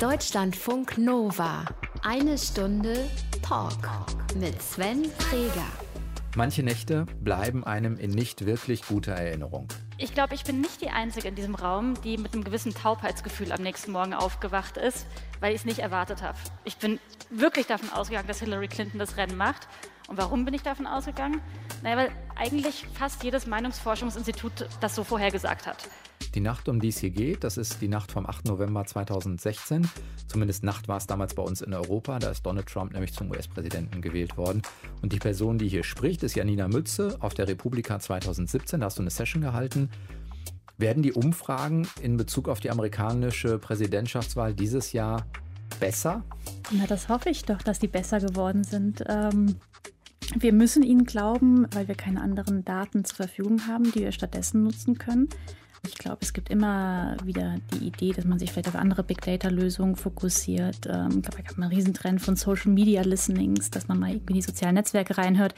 Deutschlandfunk Nova. Eine Stunde Talk mit Sven Freger. Manche Nächte bleiben einem in nicht wirklich guter Erinnerung. Ich glaube, ich bin nicht die Einzige in diesem Raum, die mit einem gewissen Taubheitsgefühl am nächsten Morgen aufgewacht ist, weil ich es nicht erwartet habe. Ich bin wirklich davon ausgegangen, dass Hillary Clinton das Rennen macht. Und warum bin ich davon ausgegangen? Naja, weil eigentlich fast jedes Meinungsforschungsinstitut das so vorhergesagt hat. Die Nacht, um die es hier geht, das ist die Nacht vom 8. November 2016. Zumindest Nacht war es damals bei uns in Europa. Da ist Donald Trump nämlich zum US-Präsidenten gewählt worden. Und die Person, die hier spricht, ist Janina Mütze auf der Republika 2017. Da hast du eine Session gehalten. Werden die Umfragen in Bezug auf die amerikanische Präsidentschaftswahl dieses Jahr besser? Na, das hoffe ich doch, dass die besser geworden sind. Ähm, wir müssen ihnen glauben, weil wir keine anderen Daten zur Verfügung haben, die wir stattdessen nutzen können. Ich glaube, es gibt immer wieder die Idee, dass man sich vielleicht auf andere Big Data-Lösungen fokussiert. Ähm, ich glaube, es gab einen Riesentrend von Social Media Listenings, dass man mal irgendwie in die sozialen Netzwerke reinhört.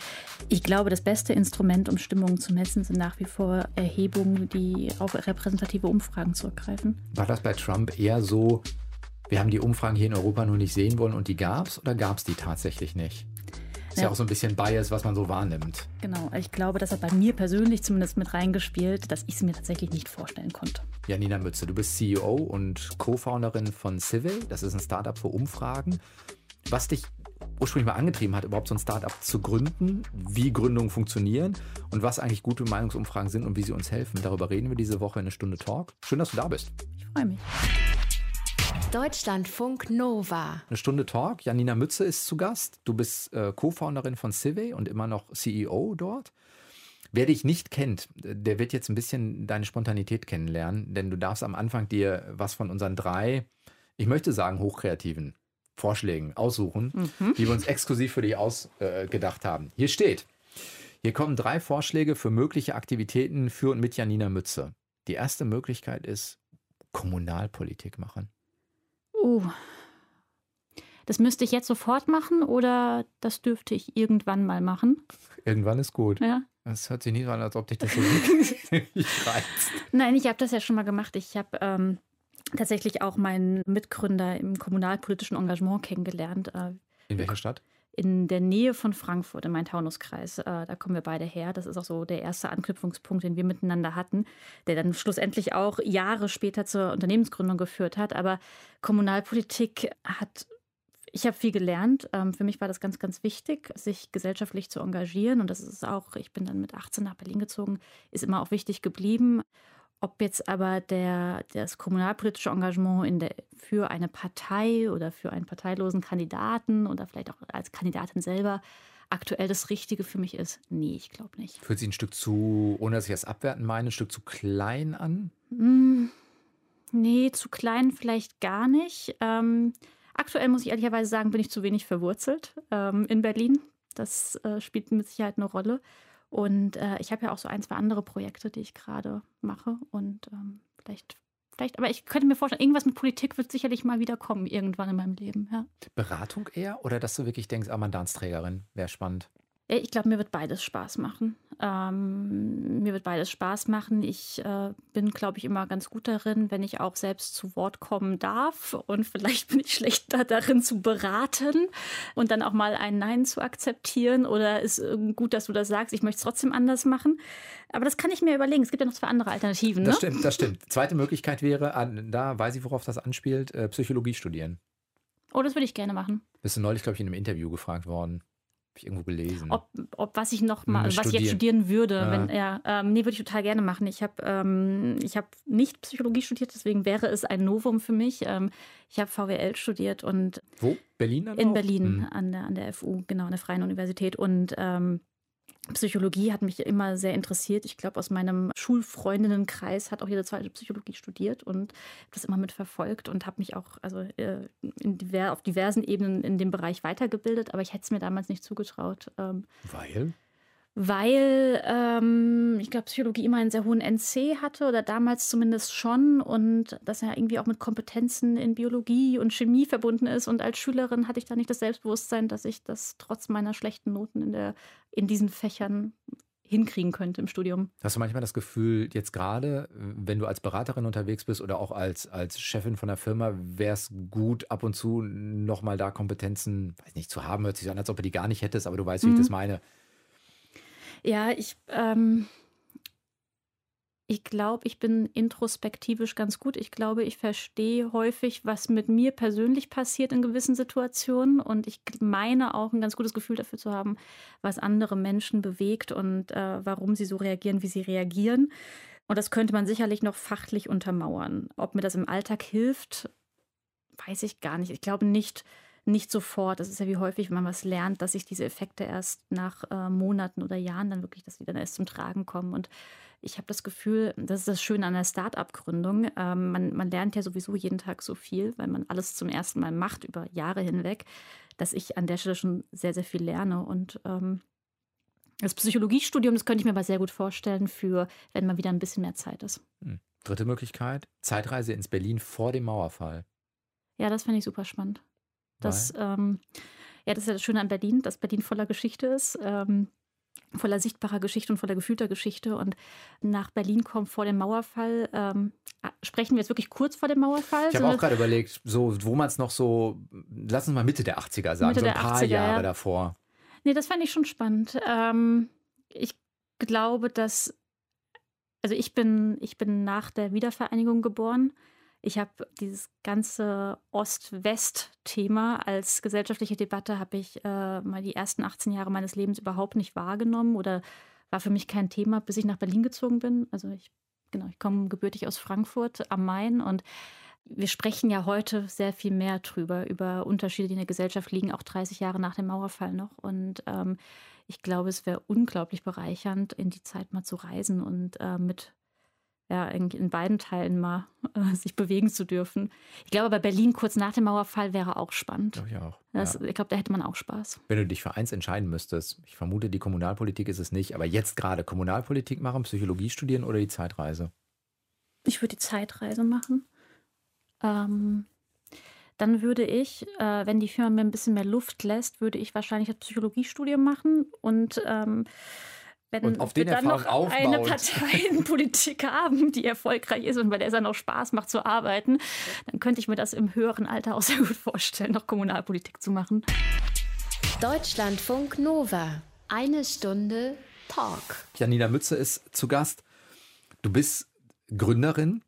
Ich glaube, das beste Instrument, um Stimmungen zu messen, sind nach wie vor Erhebungen, die auf repräsentative Umfragen zurückgreifen. War das bei Trump eher so, wir haben die Umfragen hier in Europa nur nicht sehen wollen und die gab es oder gab es die tatsächlich nicht? Ist ja. ja. auch so ein bisschen Bias, was man so wahrnimmt. Genau, ich glaube, das hat bei mir persönlich zumindest mit reingespielt, dass ich es mir tatsächlich nicht vorstellen konnte. Janina Mütze, du bist CEO und Co-Founderin von Civil. Das ist ein Startup für Umfragen. Was dich ursprünglich mal angetrieben hat, überhaupt so ein Startup zu gründen, wie Gründungen funktionieren und was eigentlich gute Meinungsumfragen sind und wie sie uns helfen. Darüber reden wir diese Woche in eine Stunde Talk. Schön, dass du da bist. Ich freue mich. Deutschlandfunk Nova. Eine Stunde Talk. Janina Mütze ist zu Gast. Du bist äh, Co-Founderin von Civey und immer noch CEO dort. Wer dich nicht kennt, der wird jetzt ein bisschen deine Spontanität kennenlernen, denn du darfst am Anfang dir was von unseren drei, ich möchte sagen, hochkreativen Vorschlägen aussuchen, mhm. die wir uns exklusiv für dich ausgedacht äh, haben. Hier steht, hier kommen drei Vorschläge für mögliche Aktivitäten für und mit Janina Mütze. Die erste Möglichkeit ist Kommunalpolitik machen. Uh. Das müsste ich jetzt sofort machen oder das dürfte ich irgendwann mal machen? Irgendwann ist gut. Ja. Das hört sich nicht so an, als ob dich das so reizt. Nein, ich habe das ja schon mal gemacht. Ich habe ähm, tatsächlich auch meinen Mitgründer im kommunalpolitischen Engagement kennengelernt. Äh, In welcher Stadt? In der Nähe von Frankfurt, in Main-Taunus-Kreis. Äh, da kommen wir beide her. Das ist auch so der erste Anknüpfungspunkt, den wir miteinander hatten, der dann schlussendlich auch Jahre später zur Unternehmensgründung geführt hat. Aber Kommunalpolitik hat ich habe viel gelernt. Ähm, für mich war das ganz, ganz wichtig, sich gesellschaftlich zu engagieren. Und das ist auch, ich bin dann mit 18 nach Berlin gezogen, ist immer auch wichtig geblieben. Ob jetzt aber der, das kommunalpolitische Engagement in der, für eine Partei oder für einen parteilosen Kandidaten oder vielleicht auch als Kandidatin selber aktuell das Richtige für mich ist, nee, ich glaube nicht. Fühlt sich ein Stück zu, ohne dass ich das abwerten meine, ein Stück zu klein an? Mm, nee, zu klein vielleicht gar nicht. Ähm, aktuell muss ich ehrlicherweise sagen, bin ich zu wenig verwurzelt ähm, in Berlin. Das äh, spielt mit Sicherheit eine Rolle. Und äh, ich habe ja auch so ein, zwei andere Projekte, die ich gerade mache. Und ähm, vielleicht, vielleicht, aber ich könnte mir vorstellen, irgendwas mit Politik wird sicherlich mal wieder kommen, irgendwann in meinem Leben. Ja. Beratung eher oder dass du wirklich denkst, ah, Mandansträgerin wäre spannend? Ich glaube, mir wird beides Spaß machen. Ähm, mir wird beides Spaß machen. Ich äh, bin, glaube ich, immer ganz gut darin, wenn ich auch selbst zu Wort kommen darf. Und vielleicht bin ich schlechter darin zu beraten und dann auch mal ein Nein zu akzeptieren. Oder ist gut, dass du das sagst, ich möchte es trotzdem anders machen. Aber das kann ich mir überlegen. Es gibt ja noch zwei andere Alternativen. Das ne? stimmt, das stimmt. Zweite Möglichkeit wäre, da weiß ich, worauf das anspielt, äh, Psychologie studieren. Oh, das würde ich gerne machen. Bist du neulich, glaube ich, in einem Interview gefragt worden ich irgendwo gelesen. Ob, ob was ich noch mal, was ich jetzt studieren würde, ja. wenn ja, ähm, nee, würde ich total gerne machen. Ich habe ähm, ich habe nicht Psychologie studiert, deswegen wäre es ein Novum für mich. Ähm, ich habe VWL studiert und wo Berlin dann in auch? Berlin mhm. an der an der FU genau an der Freien Universität und ähm, Psychologie hat mich immer sehr interessiert. Ich glaube, aus meinem Schulfreundinnenkreis hat auch jede zweite Psychologie studiert und das immer mitverfolgt und habe mich auch also äh, diver auf diversen Ebenen in dem Bereich weitergebildet, aber ich hätte es mir damals nicht zugetraut. Ähm, Weil? Weil ähm, ich glaube, Psychologie immer einen sehr hohen NC hatte oder damals zumindest schon und dass er irgendwie auch mit Kompetenzen in Biologie und Chemie verbunden ist. Und als Schülerin hatte ich da nicht das Selbstbewusstsein, dass ich das trotz meiner schlechten Noten in, der, in diesen Fächern hinkriegen könnte im Studium. Hast du manchmal das Gefühl, jetzt gerade, wenn du als Beraterin unterwegs bist oder auch als, als Chefin von der Firma, wäre es gut, ab und zu nochmal da Kompetenzen, weiß nicht, zu haben, hört sich so an, als ob du die gar nicht hättest, aber du weißt, wie mhm. ich das meine. Ja, ich, ähm, ich glaube, ich bin introspektivisch ganz gut. Ich glaube, ich verstehe häufig, was mit mir persönlich passiert in gewissen Situationen. Und ich meine auch ein ganz gutes Gefühl dafür zu haben, was andere Menschen bewegt und äh, warum sie so reagieren, wie sie reagieren. Und das könnte man sicherlich noch fachlich untermauern. Ob mir das im Alltag hilft, weiß ich gar nicht. Ich glaube nicht, nicht sofort. Das ist ja wie häufig, wenn man was lernt, dass sich diese Effekte erst nach äh, Monaten oder Jahren dann wirklich, dass die dann erst zum Tragen kommen. Und ich habe das Gefühl, das ist das Schöne an der Start-up-Gründung. Ähm, man, man lernt ja sowieso jeden Tag so viel, weil man alles zum ersten Mal macht über Jahre hinweg, dass ich an der Stelle schon sehr, sehr viel lerne. Und ähm, das Psychologiestudium, das könnte ich mir aber sehr gut vorstellen, für wenn mal wieder ein bisschen mehr Zeit ist. Hm. Dritte Möglichkeit: Zeitreise ins Berlin vor dem Mauerfall. Ja, das fände ich super spannend. Das, ähm, ja, das ist ja das Schöne an Berlin, dass Berlin voller Geschichte ist. Ähm, voller sichtbarer Geschichte und voller gefühlter Geschichte. Und nach Berlin kommt vor dem Mauerfall. Ähm, sprechen wir jetzt wirklich kurz vor dem Mauerfall? Ich habe auch gerade überlegt, so, wo man es noch so, lass uns mal Mitte der 80er sagen, Mitte so ein paar 80er, Jahre ja. davor. Nee, das fand ich schon spannend. Ähm, ich glaube, dass, also ich bin, ich bin nach der Wiedervereinigung geboren. Ich habe dieses ganze Ost-West-Thema als gesellschaftliche Debatte habe ich äh, mal die ersten 18 Jahre meines Lebens überhaupt nicht wahrgenommen oder war für mich kein Thema, bis ich nach Berlin gezogen bin. Also ich genau, ich komme gebürtig aus Frankfurt am Main und wir sprechen ja heute sehr viel mehr drüber, über Unterschiede, die in der Gesellschaft liegen, auch 30 Jahre nach dem Mauerfall noch. Und ähm, ich glaube, es wäre unglaublich bereichernd, in die Zeit mal zu reisen und äh, mit ja, in beiden Teilen mal äh, sich bewegen zu dürfen. Ich glaube, bei Berlin kurz nach dem Mauerfall wäre auch spannend. Glaube ich auch. Das, ja. Ich glaube, da hätte man auch Spaß. Wenn du dich für eins entscheiden müsstest, ich vermute, die Kommunalpolitik ist es nicht, aber jetzt gerade Kommunalpolitik machen, Psychologie studieren oder die Zeitreise? Ich würde die Zeitreise machen. Ähm, dann würde ich, äh, wenn die Firma mir ein bisschen mehr Luft lässt, würde ich wahrscheinlich das Psychologiestudium machen und ähm, wenn und auf den wir dann noch aufbaut. eine Parteienpolitik haben, die erfolgreich ist und bei der es dann auch Spaß macht zu arbeiten, dann könnte ich mir das im höheren Alter auch sehr gut vorstellen, noch Kommunalpolitik zu machen. Deutschlandfunk Nova. Eine Stunde Talk. Janina Mütze ist zu Gast. Du bist Gründerin.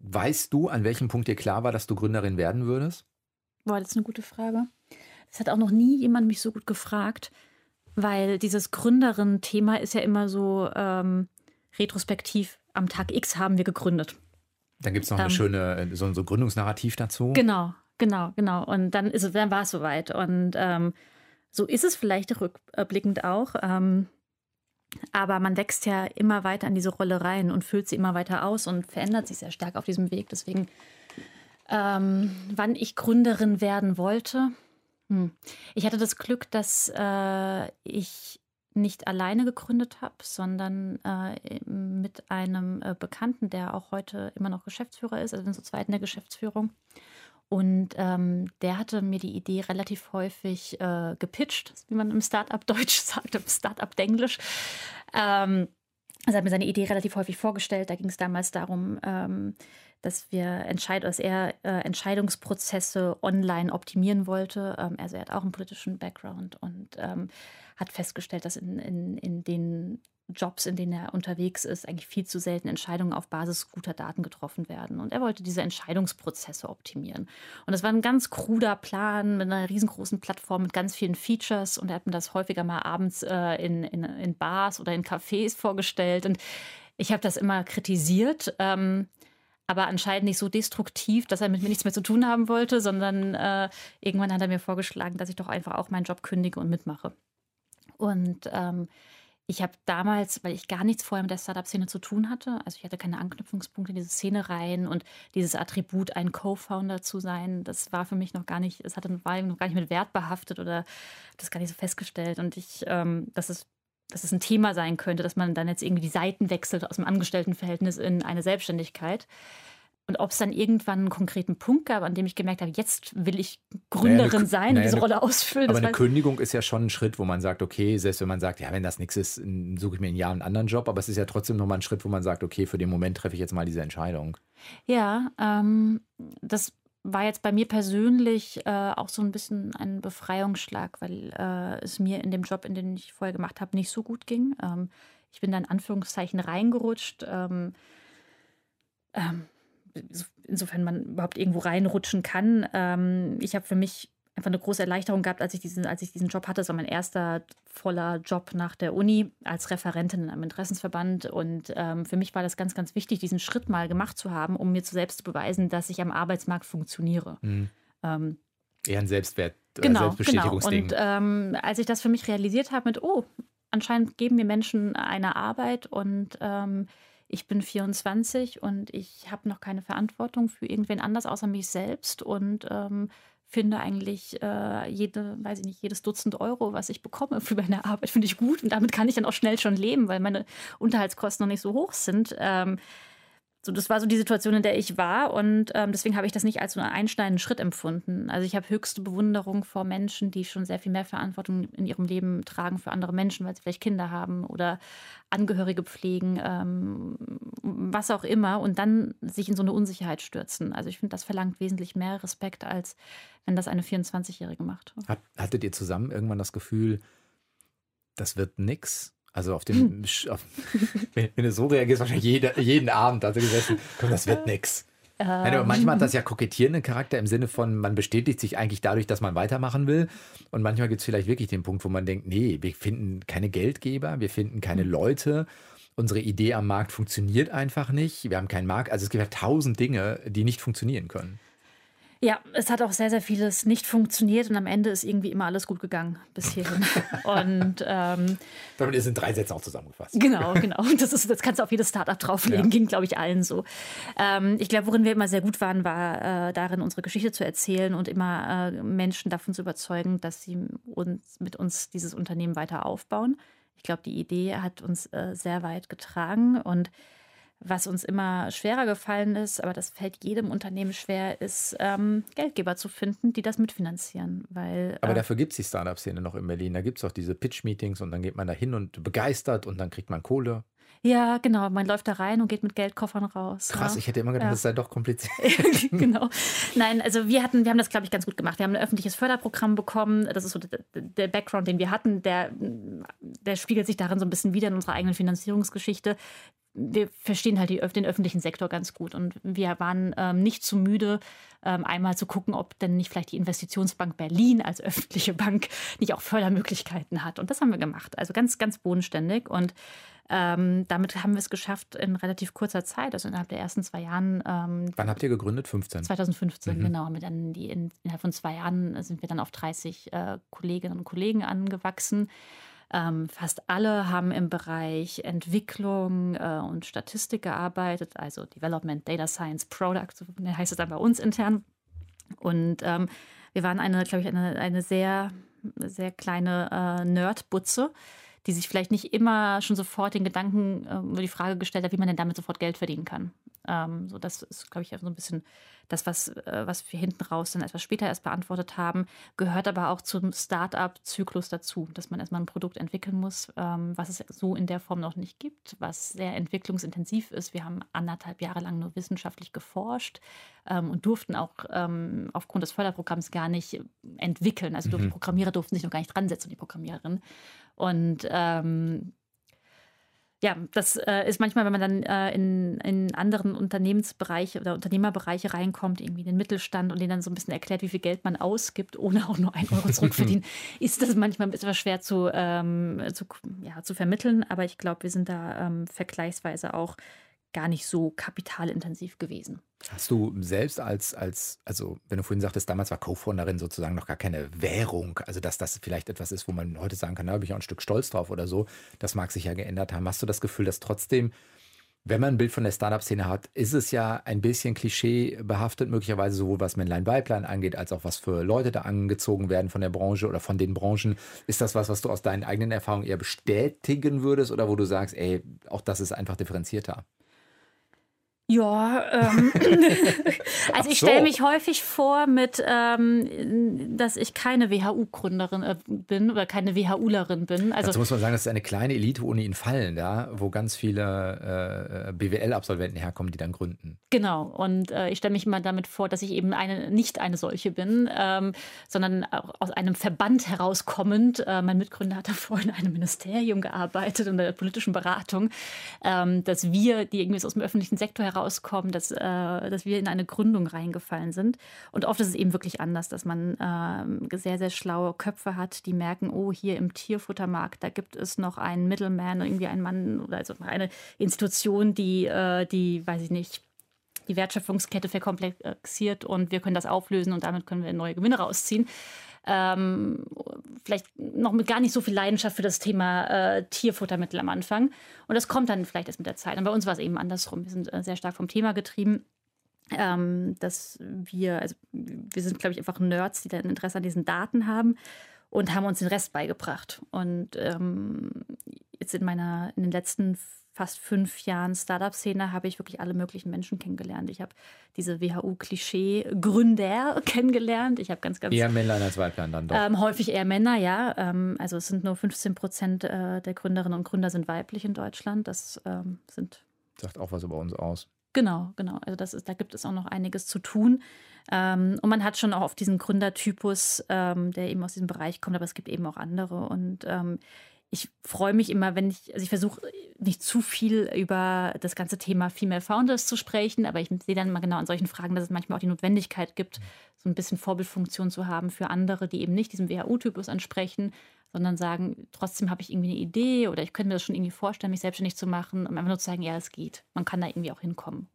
Weißt du, an welchem Punkt dir klar war, dass du Gründerin werden würdest? Boah, das ist eine gute Frage. Das hat auch noch nie jemand mich so gut gefragt. Weil dieses Gründerin-Thema ist ja immer so ähm, retrospektiv. Am Tag X haben wir gegründet. Dann gibt es noch ähm, eine schöne, äh, so, so ein Gründungsnarrativ dazu. Genau, genau, genau. Und dann, ist, dann war es soweit. Und ähm, so ist es vielleicht rückblickend auch. Ähm, aber man wächst ja immer weiter in diese Rolle rein und füllt sie immer weiter aus und verändert sich sehr stark auf diesem Weg. Deswegen, ähm, wann ich Gründerin werden wollte, hm. Ich hatte das Glück, dass äh, ich nicht alleine gegründet habe, sondern äh, mit einem äh, Bekannten, der auch heute immer noch Geschäftsführer ist, also in so zweiten der Geschäftsführung. Und ähm, der hatte mir die Idee relativ häufig äh, gepitcht, wie man im Startup-Deutsch sagt, im Startup-Denglisch. Ähm, also hat mir seine Idee relativ häufig vorgestellt. Da ging es damals darum, ähm, dass wir entscheid dass er äh, Entscheidungsprozesse online optimieren wollte. Ähm, also er hat auch einen politischen Background und ähm, hat festgestellt, dass in, in, in den Jobs, in denen er unterwegs ist, eigentlich viel zu selten Entscheidungen auf Basis guter Daten getroffen werden. Und er wollte diese Entscheidungsprozesse optimieren. Und das war ein ganz kruder Plan mit einer riesengroßen Plattform mit ganz vielen Features. Und er hat mir das häufiger mal abends äh, in, in, in Bars oder in Cafés vorgestellt. Und ich habe das immer kritisiert. Ähm, aber anscheinend nicht so destruktiv, dass er mit mir nichts mehr zu tun haben wollte, sondern äh, irgendwann hat er mir vorgeschlagen, dass ich doch einfach auch meinen Job kündige und mitmache. Und ähm, ich habe damals, weil ich gar nichts vorher mit der Startup-Szene zu tun hatte, also ich hatte keine Anknüpfungspunkte in diese Szene rein und dieses Attribut, ein Co-Founder zu sein, das war für mich noch gar nicht, es hatte war noch gar nicht mit Wert behaftet oder das gar nicht so festgestellt. Und ich, ähm, dass es, dass es ein Thema sein könnte, dass man dann jetzt irgendwie die Seiten wechselt aus dem Angestelltenverhältnis in eine Selbstständigkeit. Und ob es dann irgendwann einen konkreten Punkt gab, an dem ich gemerkt habe, jetzt will ich Gründerin Naja, eine- sein, naja, diese eine- Rolle ausfüllen. Aber eine Kündigung ist ja schon ein Schritt, wo man sagt, okay, selbst wenn man sagt, ja, wenn das nichts ist, suche ich mir ein Jahr einen anderen Job, aber es ist ja trotzdem nochmal ein Schritt, wo man sagt, okay, für den Moment treffe ich jetzt mal diese Entscheidung. Ja, ähm, das war jetzt bei mir persönlich äh, auch so ein bisschen ein Befreiungsschlag, weil äh, es mir in dem Job, in den ich vorher gemacht habe, nicht so gut ging. Ähm, ich bin da in Anführungszeichen reingerutscht. Ähm, ähm, insofern man überhaupt irgendwo reinrutschen kann. Ähm, ich habe für mich einfach eine große Erleichterung gehabt, als ich diesen, als ich diesen Job hatte. Das war mein erster voller Job nach der Uni als Referentin in einem Interessensverband. Und ähm, für mich war das ganz, ganz wichtig, diesen Schritt mal gemacht zu haben, um mir zu selbst zu beweisen, dass ich am Arbeitsmarkt funktioniere. Mhm. Ähm, Eher ein Selbstwert, äh, genau, genau. Selbstbestätigungsding. Und ähm, als ich das für mich realisiert habe mit, oh, anscheinend geben mir Menschen eine Arbeit und ähm, ich bin 24 und ich habe noch keine Verantwortung für irgendwen anders außer mich selbst und ähm, finde eigentlich äh, jede, weiß ich nicht, jedes Dutzend Euro, was ich bekomme für meine Arbeit, finde ich gut und damit kann ich dann auch schnell schon leben, weil meine Unterhaltskosten noch nicht so hoch sind. Ähm, so, das war so die Situation, in der ich war und ähm, deswegen habe ich das nicht als so einen einschneidenden Schritt empfunden. Also ich habe höchste Bewunderung vor Menschen, die schon sehr viel mehr Verantwortung in ihrem Leben tragen für andere Menschen, weil sie vielleicht Kinder haben oder Angehörige pflegen, ähm, was auch immer und dann sich in so eine Unsicherheit stürzen. Also ich finde, das verlangt wesentlich mehr Respekt, als wenn das eine 24-Jährige macht. Hat, hattet ihr zusammen irgendwann das Gefühl, das wird nix? Also auf Hm. dem, Sch- auf, wenn, du so reagierst, wahrscheinlich jede, jeden Abend hast du gesessen, komm, das wird nix. Nein, aber manchmal hat das ja kokettierenden Charakter im Sinne von, man bestätigt sich eigentlich dadurch, dass man weitermachen will. Und manchmal gibt es vielleicht wirklich den Punkt, wo man denkt, nee, wir finden keine Geldgeber, wir finden keine Leute. Unsere Idee am Markt funktioniert einfach nicht. Wir haben keinen Markt. Also es gibt ja tausend Dinge, die nicht funktionieren können. Ja, es hat auch sehr, sehr vieles nicht funktioniert und am Ende ist irgendwie immer alles gut gegangen bis hierhin. und ähm, Damit ist in drei Sätzen auch zusammengefasst. Genau, genau. Und Das, ist, das kannst du auf jedes Startup drauflegen, Ja. ging, glaube ich, allen so. Ähm, ich glaube, worin wir immer sehr gut waren, war äh, darin, unsere Geschichte zu erzählen und immer äh, Menschen davon zu überzeugen, dass sie uns, mit uns dieses Unternehmen weiter aufbauen. Ich glaube, die Idee hat uns äh, sehr weit getragen und was uns immer schwerer gefallen ist, aber das fällt jedem Unternehmen schwer, ist ähm, Geldgeber zu finden, die das mitfinanzieren. Weil, Aber äh, dafür gibt es die Startup-Szene noch in Berlin. Da gibt es auch diese Pitch-Meetings und dann geht man da hin und begeistert und dann kriegt man Kohle. ja, genau, man läuft da rein und geht mit Geldkoffern raus. Krass, ja. ich hätte immer gedacht, Ja. das sei doch kompliziert. genau. Nein, also wir hatten, wir haben das, glaube ich, ganz gut gemacht. Wir haben ein öffentliches Förderprogramm bekommen. Das ist so der, der Background, den wir hatten, der, der spiegelt sich darin so ein bisschen wieder in unserer eigenen Finanzierungsgeschichte. Wir verstehen halt die, den öffentlichen Sektor ganz gut und wir waren ähm, nicht zu müde, ähm, einmal zu gucken, ob denn nicht vielleicht die Investitionsbank Berlin als öffentliche Bank nicht auch Fördermöglichkeiten hat. Und das haben wir gemacht. Also ganz, ganz bodenständig und ähm, damit haben wir es geschafft in relativ kurzer Zeit, also innerhalb der ersten zwei Jahren, ähm, Wann habt ihr gegründet? 15. 2015, Mhm. genau. Wir dann die in, innerhalb von zwei Jahren sind wir dann auf 30 äh, Kolleginnen und Kollegen angewachsen. Ähm, fast alle haben im Bereich Entwicklung äh, und Statistik gearbeitet, also Development, Data Science, Product, so heißt es dann bei uns intern. Und ähm, wir waren eine, glaube ich, eine, eine sehr, sehr kleine äh, Nerdbutze, die sich vielleicht nicht immer schon sofort den Gedanken äh, über die Frage gestellt hat, wie man denn damit sofort Geld verdienen kann. Ähm, so, das ist, glaube ich, so ein bisschen das, was, äh, was wir hinten raus dann etwas später erst beantwortet haben, gehört aber auch zum Start-up-Zyklus dazu, dass man erstmal ein Produkt entwickeln muss, ähm, was es so in der Form noch nicht gibt, was sehr entwicklungsintensiv ist. Wir haben anderthalb Jahre lang nur wissenschaftlich geforscht ähm, und durften auch ähm, aufgrund des Förderprogramms gar nicht entwickeln. Also durften, Programmierer durften sich noch gar nicht dran setzen, die Programmiererin. Und ähm, ja, das äh, ist manchmal, wenn man dann äh, in, in anderen Unternehmensbereiche oder Unternehmerbereiche reinkommt, irgendwie in den Mittelstand und denen dann so ein bisschen erklärt, wie viel Geld man ausgibt, ohne auch nur ein Euro zurückverdienen, ist das manchmal ein bisschen schwer zu, ähm, zu, ja, zu vermitteln. Aber ich glaube, wir sind da ähm, vergleichsweise auch gar nicht so kapitalintensiv gewesen. Hast du selbst als, als, also wenn du vorhin sagtest, damals war Co-Founderin sozusagen noch gar keine Währung, also dass das vielleicht etwas ist, wo man heute sagen kann, da habe ich auch ein Stück Stolz drauf oder so, das mag sich ja geändert haben. Hast du das Gefühl, dass trotzdem, wenn man ein Bild von der Startup-Szene hat, ist es ja ein bisschen Klischee behaftet, möglicherweise sowohl was Männlein-Weiblein angeht, als auch was für Leute da angezogen werden von der Branche oder von den Branchen. Ist das was, was du aus deinen eigenen Erfahrungen eher bestätigen würdest oder wo du sagst, ey, auch das ist einfach differenzierter? Ja, ähm, also ich stelle mich häufig vor mit, ähm, dass ich keine WHU-Gründerin äh, bin oder keine WHUlerin bin. Also Dazu muss man sagen, das ist eine kleine Elite-Uni in Fallen, ja, wo ganz viele äh, BWL-Absolventen herkommen, die dann gründen. Genau, und äh, ich stelle mich immer damit vor, dass ich eben eine, nicht eine solche bin, ähm, sondern auch aus einem Verband herauskommend. Äh, mein Mitgründer hat davor in einem Ministerium gearbeitet, in der politischen Beratung, ähm, dass wir, die irgendwie aus dem öffentlichen Sektor herauskommen, dass, äh, dass wir in eine Gründung reingefallen sind. Und oft ist es eben wirklich anders, dass man ähm, sehr, sehr schlaue Köpfe hat, die merken, oh, hier im Tierfuttermarkt, da gibt es noch einen Middleman, irgendwie einen Mann oder also eine Institution, die, äh, die, weiß ich nicht, die Wertschöpfungskette verkomplexiert und wir können das auflösen und damit können wir neue Gewinne rausziehen. Ähm, vielleicht noch mit gar nicht so viel Leidenschaft für das Thema äh, Tierfuttermittel am Anfang. Und das kommt dann vielleicht erst mit der Zeit. Und bei uns war es eben andersrum. Wir sind äh, sehr stark vom Thema getrieben. Ähm, dass wir, also wir sind, glaube ich, einfach Nerds, die dann Interesse an diesen Daten haben und haben uns den Rest beigebracht. Und ähm, jetzt in meiner, in den letzten fast fünf Jahren Startup-Szene habe ich wirklich alle möglichen Menschen kennengelernt. Ich habe diese WHU-Klischee-Gründer kennengelernt. Ich habe ganz, ganz. Eher Männlein als Weiblein dann doch. Ähm, häufig eher Männer, ja. Ähm, also es sind nur 15 Prozent äh, der Gründerinnen und Gründer sind weiblich in Deutschland. Das ähm, sind. Sagt auch was über uns aus. Genau, genau. Also das ist, da gibt es auch noch einiges zu tun. Ähm, und man hat schon auch auf diesen Gründertypus, ähm, der eben aus diesem Bereich kommt, aber es gibt eben auch andere. Und ähm, ich freue mich immer, wenn ich, also ich versuche nicht zu viel über das ganze Thema Female Founders zu sprechen, aber ich sehe dann mal genau an solchen Fragen, dass es manchmal auch die Notwendigkeit gibt, so ein bisschen Vorbildfunktion zu haben für andere, die eben nicht diesem WHU-Typus ansprechen, sondern sagen, trotzdem habe ich irgendwie eine Idee oder ich könnte mir das schon irgendwie vorstellen, mich selbstständig zu machen, um einfach nur zu sagen, ja, es geht. Man kann da irgendwie auch hinkommen.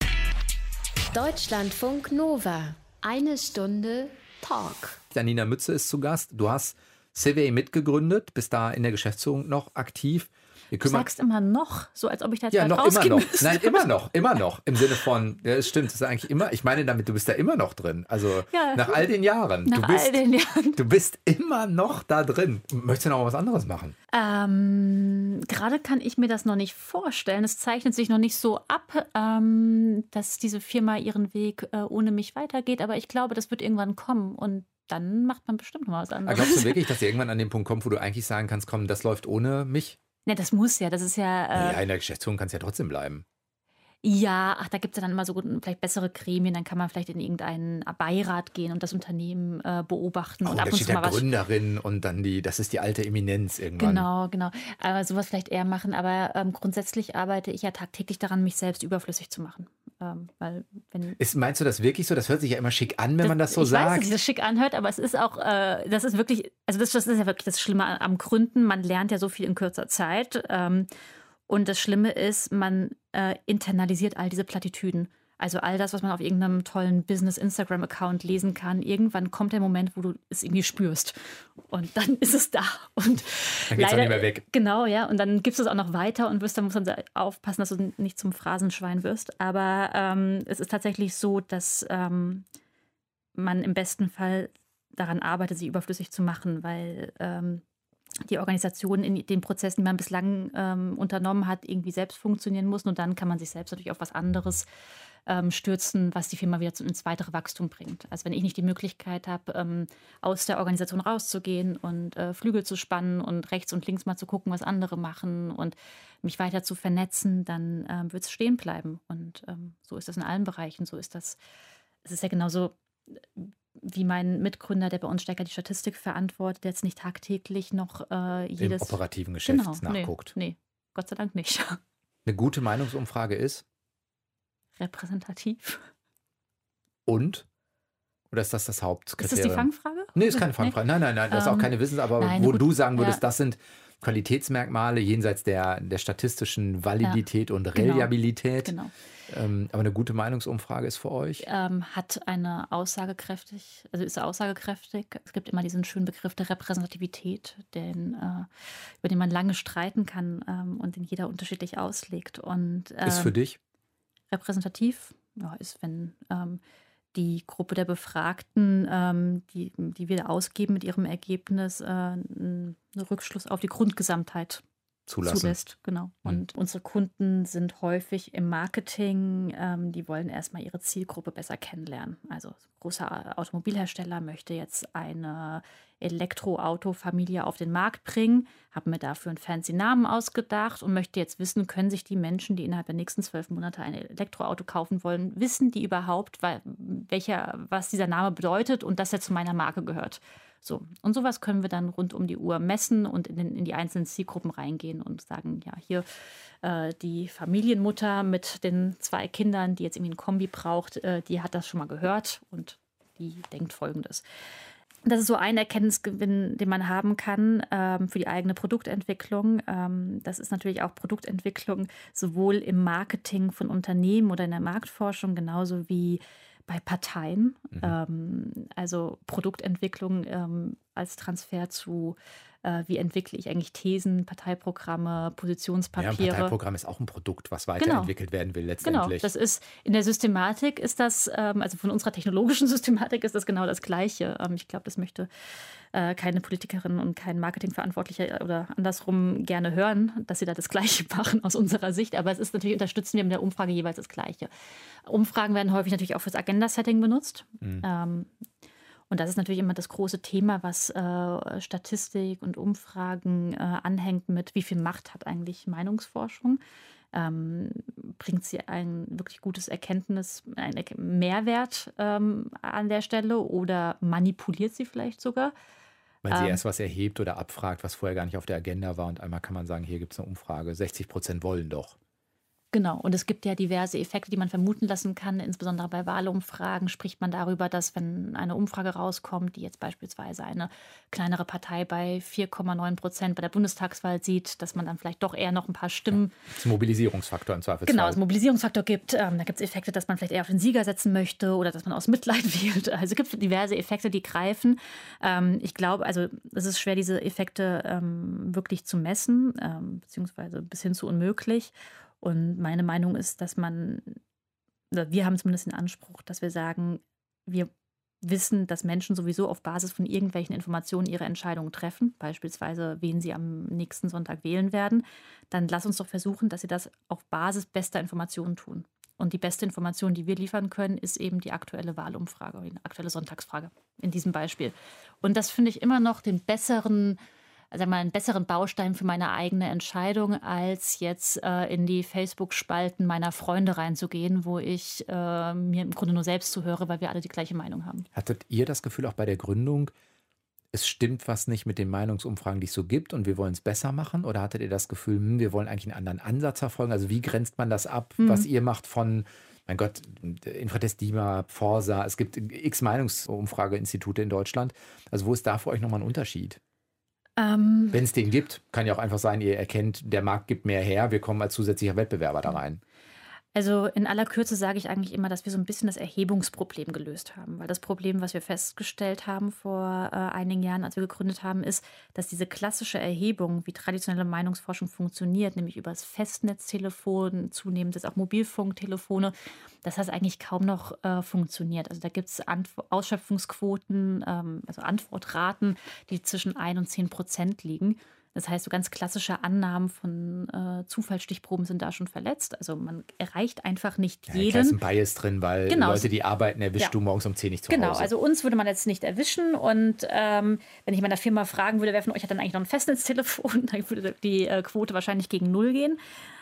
Deutschlandfunk Nova. Eine Stunde Talk. Janina Mütze ist zu Gast. Du hast Civey mitgegründet, bist da in der Geschäftsführung noch aktiv. Du sagst immer noch, so als ob ich da jetzt ja, noch immer noch. Nein, immer noch, immer noch. Im Sinne von, ja, es stimmt, das ist eigentlich immer, ich meine damit, du bist da immer noch drin. Also Ja. nach all den Jahren. Nach du bist, all den Jahren. Du bist immer noch da drin. Möchtest du noch was anderes machen? Ähm, Gerade kann ich mir das noch nicht vorstellen. Es zeichnet sich noch nicht so ab, ähm, dass diese Firma ihren Weg äh, ohne mich weitergeht. Aber ich glaube, das wird irgendwann kommen und dann macht man bestimmt noch mal was Aber anderes. glaubst du wirklich, dass ihr irgendwann an den Punkt kommt, wo du eigentlich sagen kannst, komm, das läuft ohne mich? Ne, das muss ja. Das ist ja. Äh, ja, in der Geschäftsführung kannst du ja trotzdem bleiben. Ja, ach, da gibt es ja dann immer so gut, vielleicht bessere Gremien, dann kann man vielleicht in irgendeinen Beirat gehen und das Unternehmen äh, beobachten Oh, und da ab und steht zu da mal was. Gründerin und dann die, das ist die alte Eminenz irgendwann. Genau, genau. Aber sowas vielleicht eher machen. Aber ähm, grundsätzlich arbeite ich ja tagtäglich daran, mich selbst überflüssig zu machen. Ähm, weil, wenn. Ist, meinst du das wirklich so? Das hört sich ja immer schick an, wenn man das so ich weiß, dass sagt. sich das schick anhört, aber es ist auch, äh, das ist wirklich, also das, das ist ja wirklich das Schlimme am Gründen. Man lernt ja so viel in kürzer Zeit. Ähm, und das Schlimme ist, man äh, internalisiert all diese Plattitüden. Also all das, was man auf irgendeinem tollen Business-Instagram-Account lesen kann. Irgendwann kommt der Moment, wo du es irgendwie spürst. Und dann ist es da. Und Dann geht's auch nicht mehr weg. Genau, ja. Und dann gibst du es auch noch weiter und wirst, dann muss man aufpassen, dass du nicht zum Phrasenschwein wirst. Aber ähm, es ist tatsächlich so, dass ähm, man im besten Fall daran arbeitet, sie überflüssig zu machen, weil ähm, die Organisation in den Prozessen, die man bislang ähm, unternommen hat, irgendwie selbst funktionieren muss. Und dann kann man sich selbst natürlich auf was anderes ähm, stürzen, was die Firma wieder zu, ins weitere Wachstum bringt. Also wenn ich nicht die Möglichkeit habe, ähm, aus der Organisation rauszugehen und äh, Flügel zu spannen und rechts und links mal zu gucken, was andere machen und mich weiter zu vernetzen, dann ähm, wird es stehen bleiben. Und ähm, so ist das in allen Bereichen. So ist das. Es ist ja genauso wie mein Mitgründer, der bei uns stärker die Statistik verantwortet, der jetzt nicht tagtäglich noch äh, Im jedes operativen Geschäft genau, nachguckt. Nee, nee, Gott sei Dank nicht. Eine gute Meinungsumfrage ist Repräsentativ. und? Oder ist das das Ist Hauptkriterium? das die Fangfrage? Nee, ist keine Fangfrage. Nein, nein, nein, das ist auch Ähm, keine Wissens, aber nein, wo gut, du sagen würdest, ja. das sind Qualitätsmerkmale jenseits der, der statistischen Validität und genau, Reliabilität. Genau. Ähm, aber eine gute Meinungsumfrage ist für euch. Ähm, hat eine aussagekräftig, also ist aussagekräftig. Es gibt immer diesen schönen Begriff der Repräsentativität, den, äh, über den man lange streiten kann ähm, und den jeder unterschiedlich auslegt. Und Ist ähm, für dich? Repräsentativ ja, ist, wenn ähm, die Gruppe der Befragten, ähm, die, die wir ausgeben mit ihrem Ergebnis, äh, einen Rückschluss auf die Grundgesamtheit zulassen. zulässt. Genau. Und unsere Kunden sind häufig im Marketing, ähm, die wollen erstmal ihre Zielgruppe besser kennenlernen. Also ein großer Automobilhersteller möchte jetzt eine Elektroautofamilie auf den Markt bringen, habe mir dafür einen fancy Namen ausgedacht und möchte jetzt wissen, können sich die Menschen, die innerhalb der nächsten zwölf Monate ein Elektroauto kaufen wollen, wissen die überhaupt, welcher, was dieser Name bedeutet und dass er zu meiner Marke gehört. So, und sowas können wir dann rund um die Uhr messen und in, den, in die einzelnen Zielgruppen reingehen und sagen, ja, hier äh, die Familienmutter mit den zwei Kindern, die jetzt irgendwie ein Kombi braucht, äh, die hat das schon mal gehört und die denkt folgendes. Das ist so ein Erkenntnisgewinn, den man haben kann ähm, für die eigene Produktentwicklung. Ähm, das ist natürlich auch Produktentwicklung sowohl im Marketing von Unternehmen oder in der Marktforschung genauso wie bei Parteien. Mhm. Ähm, also Produktentwicklung ähm, als Transfer zu äh, wie entwickle ich eigentlich Thesen, Parteiprogramme, Positionspapiere. Ja, ein Parteiprogramm ist auch ein Produkt, was genau. weiterentwickelt genau. werden will letztendlich. Genau, das ist in der Systematik ist das, ähm, also von unserer technologischen Systematik ist das genau das Gleiche. Ähm, ich glaube, das möchte äh, keine Politikerin und kein Marketingverantwortlicher oder andersrum gerne hören, dass sie da das Gleiche machen aus unserer Sicht. Aber es ist natürlich, unterstützen wir mit der Umfrage jeweils das Gleiche. Umfragen werden häufig natürlich auch fürs Agenda-Setting benutzt. Mhm. Ähm, und das ist natürlich immer das große Thema, was äh, Statistik und Umfragen äh, anhängt mit, wie viel Macht hat eigentlich Meinungsforschung? Ähm, bringt sie ein wirklich gutes Erkenntnis, einen Mehrwert ähm, an der Stelle oder manipuliert sie vielleicht sogar? Weil sie ähm, erst was erhebt oder abfragt, was vorher gar nicht auf der Agenda war und einmal kann man sagen, hier gibt es eine Umfrage, 60 Prozent wollen doch. Genau, und es gibt ja diverse Effekte, die man vermuten lassen kann. Insbesondere bei Wahlumfragen spricht man darüber, dass wenn eine Umfrage rauskommt, die jetzt beispielsweise eine kleinere Partei bei 4,9 Prozent bei der Bundestagswahl sieht, dass man dann vielleicht doch eher noch ein paar Stimmen. Ja, das Mobilisierungsfaktor im Zweifelsfall. Genau, es Mobilisierungsfaktor gibt. Ähm, da gibt es Effekte, dass man vielleicht eher auf den Sieger setzen möchte oder dass man aus Mitleid wählt. Also es gibt diverse Effekte, die greifen. Ähm, ich glaube, also es ist schwer, diese Effekte ähm, wirklich zu messen, ähm, beziehungsweise bis hin zu unmöglich. Und meine Meinung ist, dass man, wir haben zumindest den Anspruch, dass wir sagen, wir wissen, dass Menschen sowieso auf Basis von irgendwelchen Informationen ihre Entscheidungen treffen, beispielsweise wen sie am nächsten Sonntag wählen werden, dann lass uns doch versuchen, dass sie das auf Basis bester Informationen tun. Und die beste Information, die wir liefern können, ist eben die aktuelle Wahlumfrage, die aktuelle Sonntagsfrage in diesem Beispiel. Und das finde ich immer noch den besseren also mal, einen besseren Baustein für meine eigene Entscheidung, als jetzt äh, in die Facebook-Spalten meiner Freunde reinzugehen, wo ich äh, mir im Grunde nur selbst zuhöre, weil wir alle die gleiche Meinung haben. Hattet ihr das Gefühl auch bei der Gründung, es stimmt was nicht mit den Meinungsumfragen, die es so gibt und wir wollen es besser machen? Oder hattet ihr das Gefühl, hm, wir wollen eigentlich einen anderen Ansatz verfolgen? Also wie grenzt man das ab, mhm. was ihr macht von mein Gott, Infratest Dima, Forsa, es gibt x Meinungsumfrageinstitute in Deutschland. Also wo ist da für euch nochmal ein Unterschied? Ähm, Wenn es den gibt, kann ja auch einfach sein, ihr erkennt, der Markt gibt mehr her, wir kommen als zusätzlicher Wettbewerber da rein. Also in aller Kürze sage ich eigentlich immer, dass wir so ein bisschen das Erhebungsproblem gelöst haben. Weil das Problem, was wir festgestellt haben vor äh, einigen Jahren, als wir gegründet haben, ist, dass diese klassische Erhebung, wie traditionelle Meinungsforschung funktioniert, nämlich über das Festnetztelefon, zunehmend jetzt auch Mobilfunktelefone, dass das eigentlich kaum noch äh, funktioniert. Also da gibt es Ausschöpfungsquoten, ähm, also Antwortraten, die zwischen 1 und 10 Prozent liegen. Das heißt, so ganz klassische Annahmen von äh, Zufallsstichproben sind da schon verletzt. Also man erreicht einfach nicht ja, jeden. Da ist ein Bias drin, weil genau. Leute, die arbeiten, erwischst ja. du morgens um 10 nicht zu genau. Hause. Genau, also uns würde man jetzt nicht erwischen. Und ähm, wenn ich meiner Firma fragen würde, wer von euch hat dann eigentlich noch ein Festnetztelefon, dann würde die äh, Quote wahrscheinlich gegen Null gehen.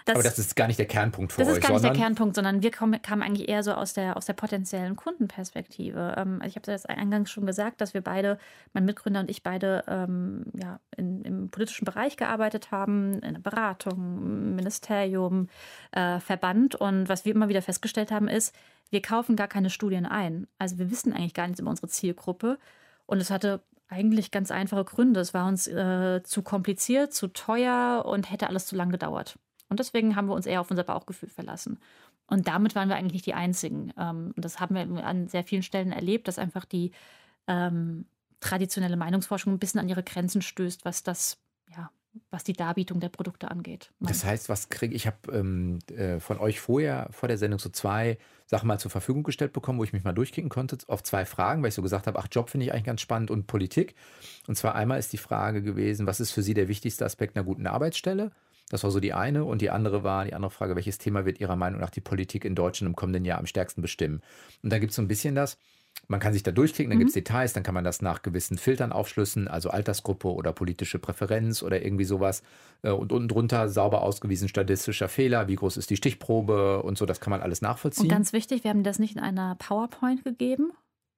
Das, Aber das ist gar nicht der Kernpunkt für das euch. Das ist gar nicht der Kernpunkt, sondern wir kamen eigentlich eher so aus der, aus der potenziellen Kundenperspektive. Ähm, also ich habe es eingangs schon gesagt, dass wir beide, mein Mitgründer und ich beide ähm, ja, in, im politischen Bereich gearbeitet haben, in der Beratung, Ministerium, äh, Verband. Und was wir immer wieder festgestellt haben, ist, wir kaufen gar keine Studien ein. Also wir wissen eigentlich gar nichts über unsere Zielgruppe. Und es hatte eigentlich ganz einfache Gründe. Es war uns äh, zu kompliziert, zu teuer und hätte alles zu lang gedauert. Und deswegen haben wir uns eher auf unser Bauchgefühl verlassen. Und damit waren wir eigentlich nicht die Einzigen. Ähm, und das haben wir an sehr vielen Stellen erlebt, dass einfach die ähm, traditionelle Meinungsforschung ein bisschen an ihre Grenzen stößt, was das, ja, was die Darbietung der Produkte angeht. Man das heißt, was kriege ich? habe ähm, äh, von euch vorher, vor der Sendung, so zwei Sachen mal zur Verfügung gestellt bekommen, wo ich mich mal durchklicken konnte, auf zwei Fragen, weil ich so gesagt habe, ach, Job finde ich eigentlich ganz spannend und Politik. Und zwar einmal ist die Frage gewesen, was ist für Sie der wichtigste Aspekt einer guten Arbeitsstelle? Das war so die eine. Und die andere war, die andere Frage, welches Thema wird Ihrer Meinung nach die Politik in Deutschland im kommenden Jahr am stärksten bestimmen? Und da gibt es so ein bisschen das, man kann sich da durchklicken, dann mhm. gibt es Details, dann kann man das nach gewissen Filtern aufschlüssen, also Altersgruppe oder politische Präferenz oder irgendwie sowas. Äh, und unten drunter sauber ausgewiesen statistischer Fehler, wie groß ist die Stichprobe und so, das kann man alles nachvollziehen. Und ganz wichtig, wir haben das nicht in einer PowerPoint gegeben.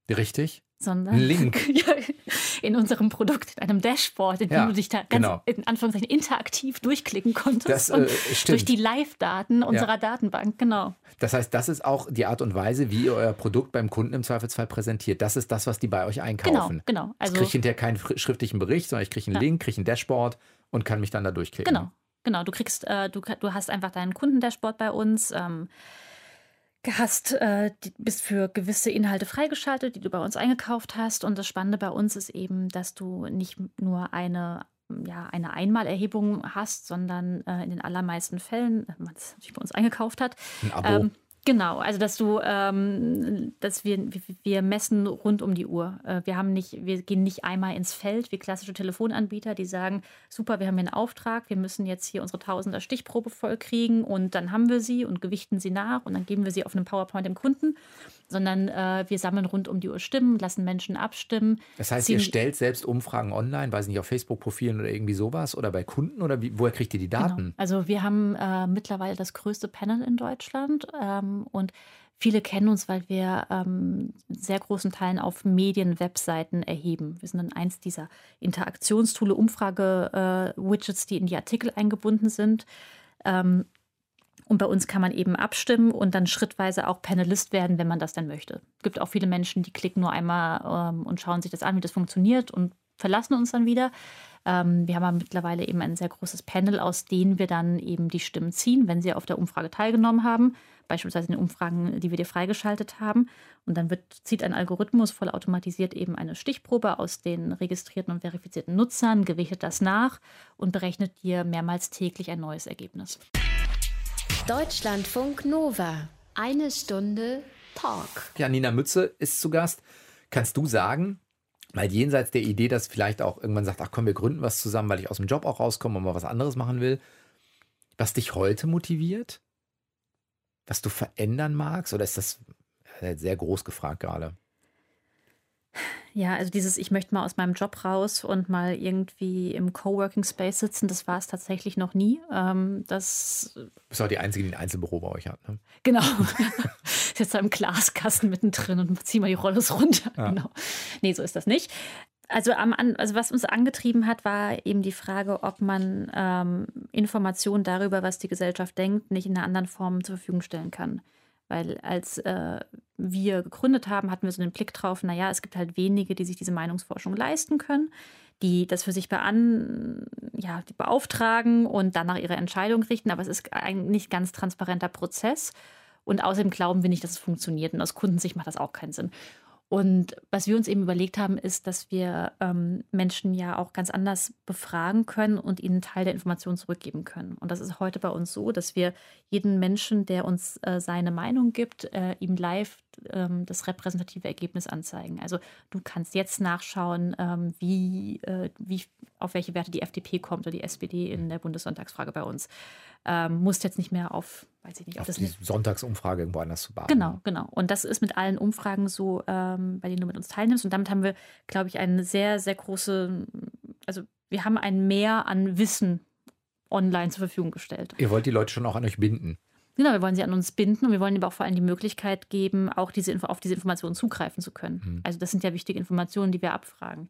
Richtig sondern Link. in unserem Produkt, in einem Dashboard, in dem ja, du dich da ganz genau. in Anführungszeichen interaktiv durchklicken konntest. Das, äh, durch die Live-Daten unserer ja. Datenbank, genau. Das heißt, das ist auch die Art und Weise, wie ihr euer Produkt beim Kunden im Zweifelsfall präsentiert. Das ist das, was die bei euch einkaufen. Genau, genau. Also, ich kriege hinterher keinen schriftlichen Bericht, sondern ich kriege einen. Link, kriege ein Dashboard und kann mich dann da durchklicken. Genau, genau. Du kriegst, äh, du, du hast einfach deinen Kundendashboard bei uns. Ähm, hast, äh, bist für gewisse Inhalte freigeschaltet, die du bei uns eingekauft hast. Und das Spannende bei uns ist eben, dass du nicht nur eine ja, eine Einmalerhebung hast, sondern äh, in den allermeisten Fällen, wenn man es natürlich bei uns eingekauft hat, ein Abo. Ähm, Genau, also dass du, ähm, dass wir, wir messen rund um die Uhr. Äh, wir haben nicht, wir gehen nicht einmal ins Feld wie klassische Telefonanbieter, die sagen, super, wir haben hier einen Auftrag, wir müssen jetzt hier unsere Tausender Stichprobe vollkriegen und dann haben wir sie und gewichten sie nach und dann geben wir sie auf einem PowerPoint dem Kunden, sondern äh, wir sammeln rund um die Uhr Stimmen, lassen Menschen abstimmen. Das heißt, ihr stellt selbst Umfragen online, weiß nicht, auf Facebook-Profilen oder irgendwie sowas oder bei Kunden oder wie, woher kriegt ihr die genau. Daten? Genau. Also wir haben äh, mittlerweile das größte Panel in Deutschland ähm, und Viele kennen uns, weil wir ähm, sehr großen Teilen auf Medien-Webseiten erheben. Wir sind dann eins dieser Interaktionstoole, Umfrage-Widgets, äh, die in die Artikel eingebunden sind. Ähm, und bei uns kann man eben abstimmen und dann schrittweise auch Panelist werden, wenn man das dann möchte. Es gibt auch viele Menschen, die klicken nur einmal ähm, und schauen sich das an, wie das funktioniert und verlassen uns dann wieder. Ähm, wir haben aber mittlerweile eben ein sehr großes Panel, aus denen wir dann eben die Stimmen ziehen, wenn sie auf der Umfrage teilgenommen haben, beispielsweise in den Umfragen, die wir dir freigeschaltet haben. Und dann wird, zieht ein Algorithmus vollautomatisiert eben eine Stichprobe aus den registrierten und verifizierten Nutzern, gewichtet das nach und berechnet dir mehrmals täglich ein neues Ergebnis. Deutschlandfunk Nova. Eine Stunde Talk. Ja, Nina Mütze ist zu Gast. Kannst du sagen, mal jenseits der Idee, dass vielleicht auch irgendwann sagt, ach komm, wir gründen was zusammen, weil ich aus dem Job auch rauskomme und mal was anderes machen will, was dich heute motiviert? Was du verändern magst? Oder ist das sehr groß gefragt gerade? Ja, also dieses, ich möchte mal aus meinem Job raus und mal irgendwie im Coworking Space sitzen, das war es tatsächlich noch nie. Ähm, das du bist auch die Einzige, die ein Einzelbüro bei euch hat, ne? Genau. ich sitze da im Glaskasten mittendrin und zieh mal die Rollos runter. Ja. Genau. Nee, so ist das nicht. Also, am, also was uns angetrieben hat, war eben die Frage, ob man ähm, Informationen darüber, was die Gesellschaft denkt, nicht in einer anderen Form zur Verfügung stellen kann. Weil als äh, wir gegründet haben, hatten wir so einen Blick drauf, naja, es gibt halt wenige, die sich diese Meinungsforschung leisten können, die das für sich bean ja, die beauftragen und dann nach ihrer Entscheidung richten. Aber es ist ein nicht ganz transparenter Prozess. Und außerdem glauben wir nicht, dass es funktioniert. Und aus Kundensicht macht das auch keinen Sinn. Und was wir uns eben überlegt haben, ist, dass wir ähm, Menschen ja auch ganz anders befragen können und ihnen Teil der Information zurückgeben können. Und das ist heute bei uns so, dass wir jeden Menschen, der uns äh, seine Meinung gibt, äh, ihm live ähm, das repräsentative Ergebnis anzeigen. Also du kannst jetzt nachschauen, ähm, wie, äh, wie, auf welche Werte die FDP kommt oder die SPD in der Bundessonntagsfrage bei uns. Ähm, musst jetzt nicht mehr auf weiß ich nicht. Auf das die Sonntagsumfrage irgendwo anders zu beachten. Genau, genau. Und das ist mit allen Umfragen so, ähm, bei denen du mit uns teilnimmst. Und damit haben wir, glaube ich, eine sehr, sehr große, also wir haben ein Mehr an Wissen online zur Verfügung gestellt. Ihr wollt die Leute schon auch an euch binden. Genau, wir wollen sie an uns binden und wir wollen ihnen aber auch vor allem die Möglichkeit geben, auch diese, auf diese Informationen zugreifen zu können. Mhm. Also das sind ja wichtige Informationen, die wir abfragen.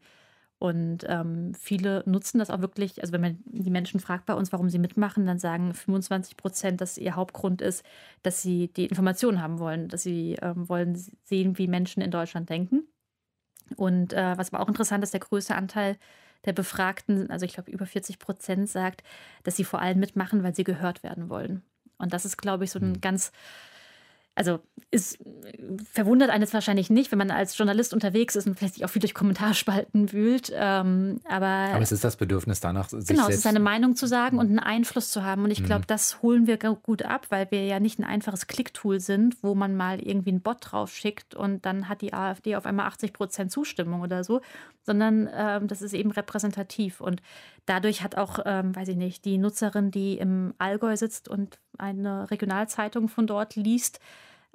Und ähm, viele nutzen das auch wirklich. Also wenn man die Menschen fragt bei uns, warum sie mitmachen, dann sagen 25 Prozent, dass ihr Hauptgrund ist, dass sie die Informationen haben wollen, dass sie ähm, wollen sehen, wie Menschen in Deutschland denken. Und äh, was aber auch interessant ist, der größte Anteil der Befragten, also ich glaube über 40 Prozent, sagt, dass sie vor allem mitmachen, weil sie gehört werden wollen. Und das ist, glaube ich, so ein mhm. ganz also ist, verwundert eines wahrscheinlich nicht, wenn man als Journalist unterwegs ist und vielleicht sich auch viel durch Kommentarspalten wühlt. Ähm, aber, aber es ist das Bedürfnis danach, sich genau, es ist seine Meinung zu sagen und einen Einfluss zu haben. Und ich glaube, mhm. das holen wir gut ab, weil wir ja nicht ein einfaches Klicktool sind, wo man mal irgendwie einen Bot drauf schickt und dann hat die AfD auf einmal 80 Prozent Zustimmung oder so, sondern ähm, das ist eben repräsentativ. Und dadurch hat auch, ähm, weiß ich nicht, die Nutzerin, die im Allgäu sitzt und eine Regionalzeitung von dort liest,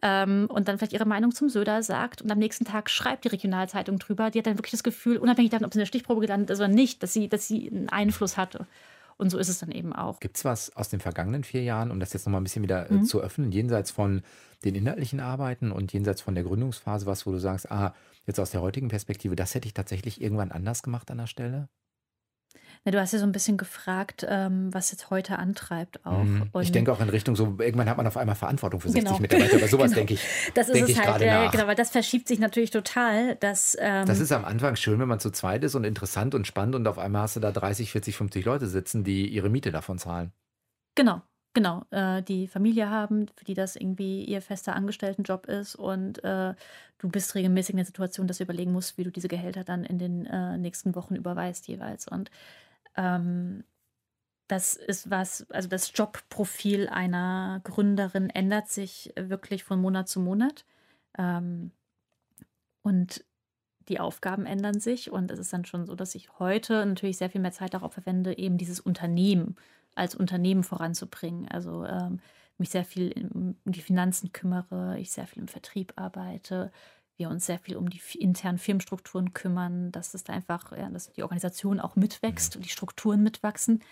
ähm, und dann vielleicht ihre Meinung zum Söder sagt und am nächsten Tag schreibt die Regionalzeitung drüber. Die hat dann wirklich das Gefühl, unabhängig davon, ob sie in der Stichprobe gelandet ist oder nicht, dass sie, dass sie einen Einfluss hatte. Und so ist es dann eben auch. Gibt es was aus den vergangenen vier Jahren, um das jetzt nochmal ein bisschen wieder äh, mhm. zu öffnen, jenseits von den inhaltlichen Arbeiten und jenseits von der Gründungsphase, was, wo du sagst, ah, jetzt aus der heutigen Perspektive, das hätte ich tatsächlich irgendwann anders gemacht an der Stelle? Na, du hast ja so ein bisschen gefragt, ähm, was jetzt heute antreibt auch. Mhm. ich denke auch in Richtung so, irgendwann hat man auf einmal Verantwortung für 60 genau. Mitarbeiter. Bei sowas genau. denke ich. Das ist es halt, ja, genau, weil das verschiebt sich natürlich total. Dass, ähm, das ist am Anfang schön, wenn man zu zweit ist und interessant und spannend und auf einmal hast du da 30, 40, 50 Leute sitzen, die ihre Miete davon zahlen. Genau, Genau, äh, die Familie haben, für die das irgendwie ihr fester Angestelltenjob ist und äh, du bist regelmäßig in der Situation, dass du überlegen musst, wie du diese Gehälter dann in den äh, nächsten Wochen überweist jeweils. Und ähm, das ist was, also das Jobprofil einer Gründerin ändert sich wirklich von Monat zu Monat. Ähm, und die Aufgaben ändern sich. Und es ist dann schon so, dass ich heute natürlich sehr viel mehr Zeit darauf verwende, eben dieses Unternehmen als Unternehmen voranzubringen. Also ähm, mich sehr viel um die Finanzen kümmere, ich sehr viel im Vertrieb arbeite, wir uns sehr viel um die internen Firmenstrukturen kümmern, dass es da einfach, ja, dass die Organisation auch mitwächst und die Strukturen mitwachsen.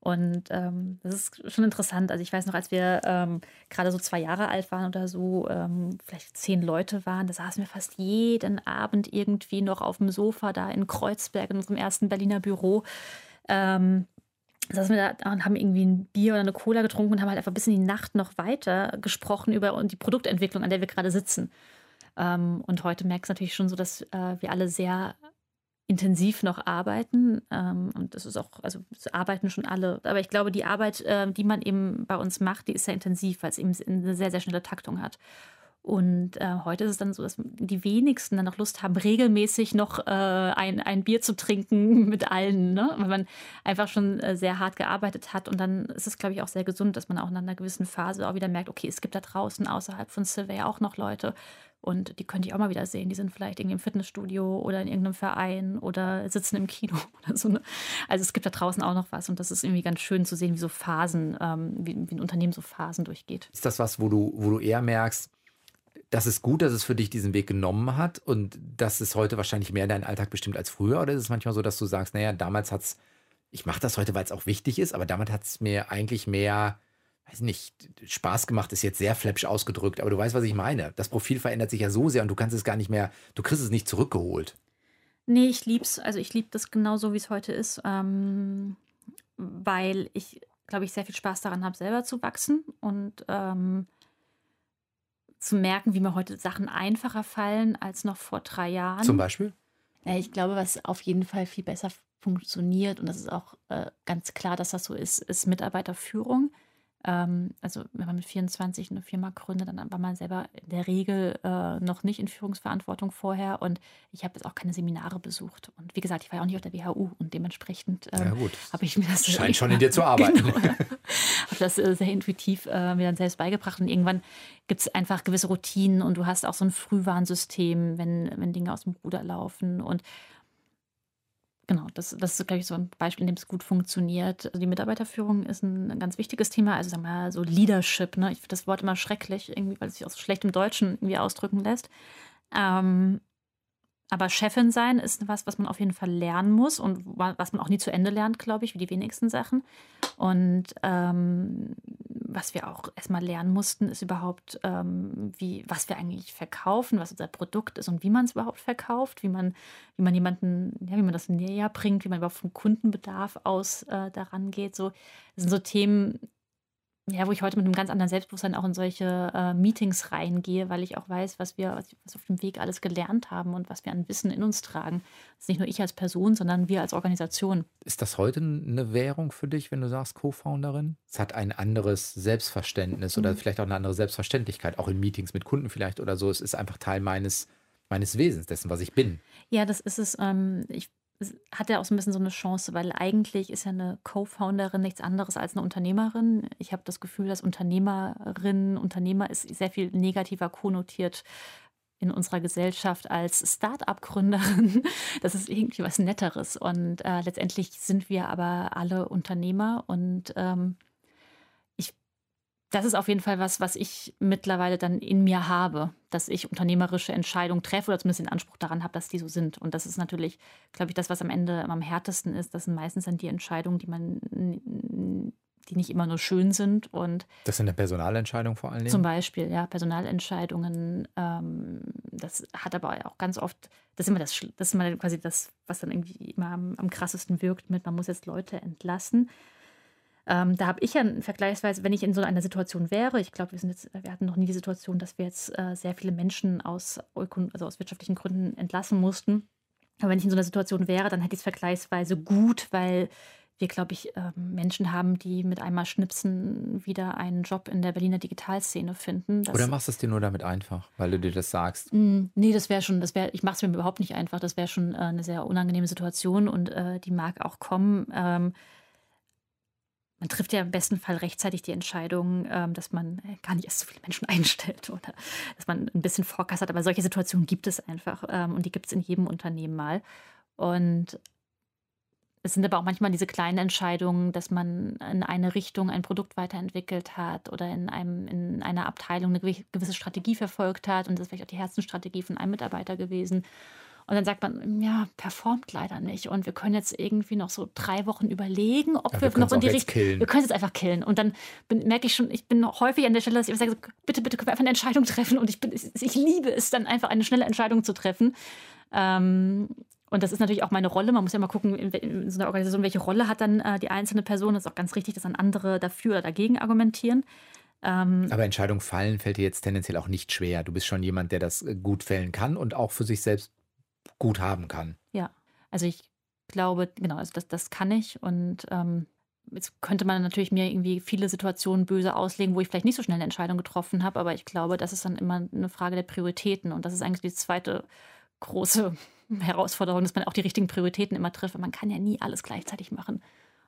Und ähm, das ist schon interessant. Also ich weiß noch, als wir ähm, gerade so zwei Jahre alt waren oder so, ähm, vielleicht zehn Leute waren, da saßen wir fast jeden Abend irgendwie noch auf dem Sofa da in Kreuzberg in unserem ersten Berliner Büro. Ähm, saßen wir da und haben irgendwie ein Bier oder eine Cola getrunken und haben halt einfach bis in die Nacht noch weiter gesprochen über die Produktentwicklung, an der wir gerade sitzen. Ähm, und heute merkst du natürlich schon so, dass äh, wir alle sehr intensiv noch arbeiten. Ähm, und das ist auch, also arbeiten schon alle. Aber ich glaube, die Arbeit, äh, die man eben bei uns macht, die ist sehr intensiv, weil es eben eine sehr, sehr schnelle Taktung hat. Und äh, heute ist es dann so, dass die wenigsten dann noch Lust haben, regelmäßig noch äh, ein, ein Bier zu trinken mit allen, ne? weil man einfach schon äh, sehr hart gearbeitet hat. Und dann ist es, glaube ich, auch sehr gesund, dass man auch in einer gewissen Phase auch wieder merkt, okay, es gibt da draußen außerhalb von Survey auch noch Leute, und die könnte ich auch mal wieder sehen. Die sind vielleicht irgendwie im Fitnessstudio oder in irgendeinem Verein oder sitzen im Kino oder so. Ne? Also es gibt da draußen auch noch was. Und das ist irgendwie ganz schön zu sehen, wie so Phasen, ähm, wie, wie, ein Unternehmen so Phasen durchgeht. Ist das was, wo du, wo du eher merkst, das ist gut, dass es für dich diesen Weg genommen hat und dass es heute wahrscheinlich mehr deinen Alltag bestimmt als früher? Oder ist es manchmal so, dass du sagst, naja, damals hat es, ich mache das heute, weil es auch wichtig ist, aber damals hat es mir eigentlich mehr weiß nicht, Spaß gemacht ist jetzt sehr flapsch ausgedrückt, aber du weißt, was ich meine. Das Profil verändert sich ja so sehr und du kannst es gar nicht mehr, du kriegst es nicht zurückgeholt. Nee, ich lieb's. Also ich liebe das genauso, wie es heute ist, ähm, weil ich, glaube ich, sehr viel Spaß daran habe, selber zu wachsen und ähm, zu merken, wie mir heute Sachen einfacher fallen als noch vor drei Jahren. Zum Beispiel? Ja, ich glaube, was auf jeden Fall viel besser funktioniert und das ist auch äh, ganz klar, dass das so ist, ist Mitarbeiterführung ähm, also wenn man mit 24 eine Firma gründet, dann war man selber in der Regel äh, noch nicht in Führungsverantwortung vorher und ich habe jetzt auch keine Seminare besucht. Und wie gesagt, ich war ja auch nicht auf der WHU und dementsprechend ähm, ja, habe ich mir das... Scheint schon in dir zu arbeiten. Genau, das äh, sehr intuitiv äh, mir dann selbst beigebracht und irgendwann gibt es einfach gewisse Routinen und du hast auch so ein Frühwarnsystem, wenn, wenn Dinge aus dem Ruder laufen und Genau, das, das ist, glaube ich, so ein Beispiel, in dem es gut funktioniert. Also die Mitarbeiterführung ist ein, ganz wichtiges Thema. Also sagen wir mal so Leadership. Ne? Ich finde das Wort immer schrecklich, irgendwie, weil es sich auch so schlecht im Deutschen irgendwie ausdrücken lässt. Ähm, aber Chefin sein ist was, was man auf jeden Fall lernen muss und was man auch nie zu Ende lernt, glaube ich, wie die wenigsten Sachen. Und ähm, was wir auch erstmal lernen mussten, ist überhaupt, ähm, wie, was wir eigentlich verkaufen, was unser Produkt ist und wie man es überhaupt verkauft, wie man, wie man jemanden, ja, wie man das näher bringt, wie man überhaupt vom Kundenbedarf aus äh, daran geht. So, das sind so Themen, ja, wo ich heute mit einem ganz anderen Selbstbewusstsein auch in solche äh, Meetings reingehe, weil ich auch weiß, was wir was auf dem Weg alles gelernt haben und was wir an Wissen in uns tragen. Das ist nicht nur ich als Person, sondern wir als Organisation. Ist das heute eine Währung für dich, wenn du sagst Co-Founderin? Es hat ein anderes Selbstverständnis mhm. oder vielleicht auch eine andere Selbstverständlichkeit, auch in Meetings mit Kunden vielleicht oder so. Es ist einfach Teil meines meines Wesens, dessen, was ich bin. Ja, das ist es. Ähm, ich hat ja auch so ein bisschen so eine Chance, weil eigentlich ist ja eine Co-Founderin nichts anderes als eine Unternehmerin. Ich habe das Gefühl, dass Unternehmerin, Unternehmer ist sehr viel negativer konnotiert in unserer Gesellschaft als Start-up-Gründerin. Das ist irgendwie was Netteres. Und äh, letztendlich sind wir aber alle Unternehmer und ähm, das ist auf jeden Fall was, was ich mittlerweile dann in mir habe, dass ich unternehmerische Entscheidungen treffe oder zumindest den Anspruch daran habe, dass die so sind. Und das ist natürlich, glaube ich, das, was am Ende am härtesten ist. Das sind meistens dann die Entscheidungen, die man, die nicht immer nur schön sind. Und das sind eine Personalentscheidung vor allen Dingen? Zum Beispiel, ja, Personalentscheidungen. Ähm, das hat aber auch ganz oft, das ist immer das, das ist immer quasi das, was dann irgendwie immer am, am krassesten wirkt mit, man muss jetzt Leute entlassen. Ähm, da habe ich ja vergleichsweise, wenn ich in so einer Situation wäre, ich glaube, wir, wir hatten noch nie die Situation, dass wir jetzt äh, sehr viele Menschen aus, also aus wirtschaftlichen Gründen entlassen mussten. Aber wenn ich in so einer Situation wäre, dann hätte ich es vergleichsweise gut, weil wir, glaube ich, äh, Menschen haben, die mit einmal Schnipsen wieder einen Job in der Berliner Digitalszene finden. Oder machst du es dir nur damit einfach, weil du dir das sagst? Mm, nee, das wäre schon, das wäre, ich mache es mir überhaupt nicht einfach. Das wäre schon äh, eine sehr unangenehme Situation und äh, die mag auch kommen. Ähm, man trifft ja im besten Fall rechtzeitig die Entscheidung, ähm, dass man äh, gar nicht erst so viele Menschen einstellt oder dass man ein bisschen Forecast hat. Aber solche Situationen gibt es einfach ähm, und die gibt es in jedem Unternehmen mal. Und es sind aber auch manchmal diese kleinen Entscheidungen, dass man in eine Richtung ein Produkt weiterentwickelt hat oder in, einem, in einer Abteilung eine gewisse Strategie verfolgt hat. Und das ist vielleicht auch die Herzenstrategie von einem Mitarbeiter gewesen. Und dann sagt man, ja, performt leider nicht. Und wir können jetzt irgendwie noch so drei Wochen überlegen, ob ja, wir, wir noch in die Richtung. Wir können es jetzt einfach killen. Und dann bin, merke ich schon, ich bin häufig an der Stelle, dass ich sage, bitte, bitte können wir einfach eine Entscheidung treffen. Und ich, bin, ich liebe es dann einfach, eine schnelle Entscheidung zu treffen. Ähm, und das ist natürlich auch meine Rolle. Man muss ja mal gucken, in, in so einer Organisation, welche Rolle hat dann äh, die einzelne Person. Das ist auch ganz richtig, dass dann andere dafür oder dagegen argumentieren. Ähm, Aber Entscheidungen fallen fällt dir jetzt tendenziell auch nicht schwer. Du bist schon jemand, der das äh, gut fällen kann und auch für sich selbst gut haben kann. Ja, also ich glaube, genau, also das, das kann ich und ähm, jetzt könnte man natürlich mir irgendwie viele Situationen böse auslegen, wo ich vielleicht nicht so schnell eine Entscheidung getroffen habe, aber ich glaube, das ist dann immer eine Frage der Prioritäten und das ist eigentlich die zweite große Herausforderung, dass man auch die richtigen Prioritäten immer trifft. Man kann ja nie alles gleichzeitig machen.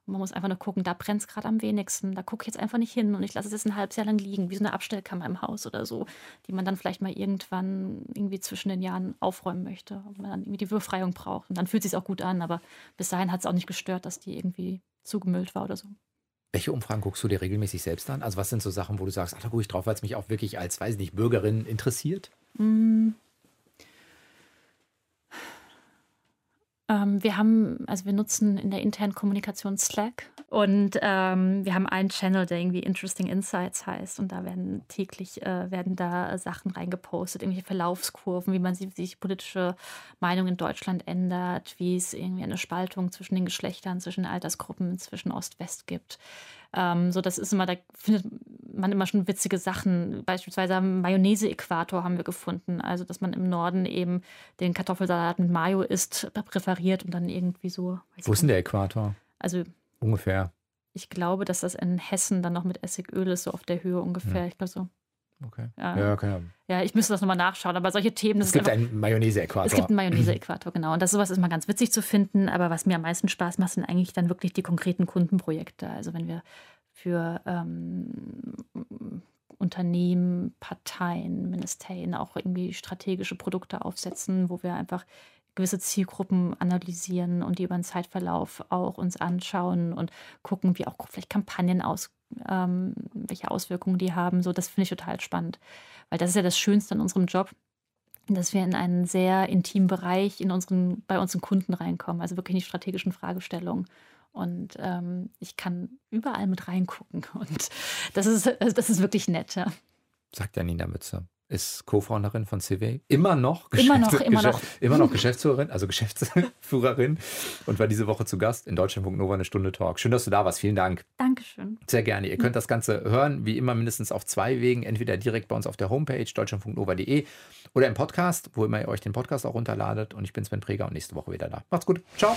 Und man muss einfach nur gucken, da brennt es gerade am wenigsten. Da gucke ich jetzt einfach nicht hin und ich lasse es jetzt ein halbes Jahr lang liegen, wie so eine Abstellkammer im Haus oder so, die man dann vielleicht mal irgendwann irgendwie zwischen den Jahren aufräumen möchte, wo man dann irgendwie die Befreiung braucht. Und dann fühlt es sich auch gut an, aber bis dahin hat es auch nicht gestört, dass die irgendwie zugemüllt war oder so. Welche Umfragen guckst du dir regelmäßig selbst an? Also was sind so Sachen, wo du sagst, ach, da gucke ich drauf, weil es mich auch wirklich als, weiß ich nicht, Bürgerin interessiert? Mm. Wir haben, also wir nutzen in der internen Kommunikation Slack und ähm, wir haben einen Channel, der irgendwie Interesting Insights heißt und da werden täglich äh, werden da Sachen reingepostet, irgendwelche Verlaufskurven, wie man sich, sich politische Meinung in Deutschland ändert, wie es irgendwie eine Spaltung zwischen den Geschlechtern, zwischen Altersgruppen, zwischen Ost-West gibt. Ähm, so, das ist immer, da findet man immer schon witzige Sachen. Beispielsweise am Mayonnaise-Äquator haben wir gefunden. Also, dass man im Norden eben den Kartoffelsalat mit Mayo isst, präferiert und dann irgendwie so. Wo ist denn der Äquator? Also. Ungefähr. Ich glaube, dass das in Hessen dann noch mit Essigöl ist, so auf der Höhe ungefähr. Ja. Ich glaube so. Okay. Ja, ja, okay. ja, ich müsste das nochmal nachschauen, aber solche Themen. Es gibt einfach, einen Mayonnaise-Äquator. Es gibt einen Mayonnaise-Äquator, genau. Und das sowas ist mal ganz witzig zu finden, aber was mir am meisten Spaß macht, sind eigentlich dann wirklich die konkreten Kundenprojekte. Also wenn wir für ähm, Unternehmen, Parteien, Ministerien auch irgendwie strategische Produkte aufsetzen, wo wir einfach gewisse Zielgruppen analysieren und die über den Zeitverlauf auch uns anschauen und gucken, wie auch vielleicht Kampagnen aus, ähm, welche Auswirkungen die haben. So, das finde ich total spannend, weil das ist ja das Schönste an unserem Job, dass wir in einen sehr intimen Bereich in unseren, bei unseren Kunden reinkommen, also wirklich in die strategischen Fragestellungen. Und ähm, ich kann überall mit reingucken. Und das ist, das ist wirklich nett, ja. Sagt Janina Mütze. Ist Co-Founderin von CW. Immer noch, Immer noch, Geschäfts- immer Geschäft- noch. immer noch Geschäftsführerin, also Geschäftsführerin und war diese Woche zu Gast in Deutschlandfunk Nova eine Stunde Talk. Schön, dass du da warst. Vielen Dank. Dankeschön. Sehr gerne. Ihr könnt das Ganze hören, wie immer mindestens auf zwei Wegen. Entweder direkt bei uns auf der Homepage deutschlandfunknova.de oder im Podcast, wo immer ihr euch den Podcast auch runterladet. Und ich bin Sven Preger und nächste Woche wieder da. Macht's gut. Ciao.